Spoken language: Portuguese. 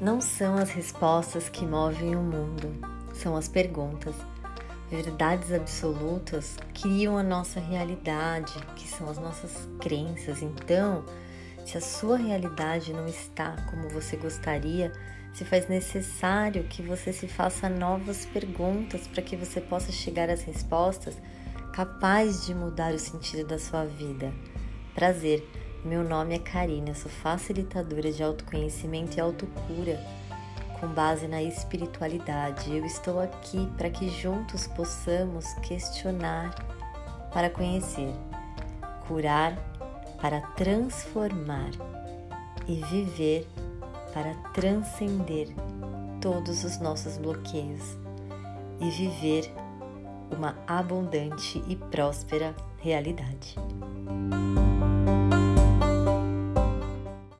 Não são as respostas que movem o mundo, são as perguntas. Verdades absolutas criam a nossa realidade, que são as nossas crenças. Então, se a sua realidade não está como você gostaria, se faz necessário que você se faça novas perguntas para que você possa chegar às respostas capazes de mudar o sentido da sua vida. Prazer, meu nome é Karina, sou facilitadora de autoconhecimento e autocura com base na espiritualidade. Eu estou aqui para que juntos possamos questionar para conhecer, curar para transformar e viver para transcender todos os nossos bloqueios e viver uma abundante e próspera realidade.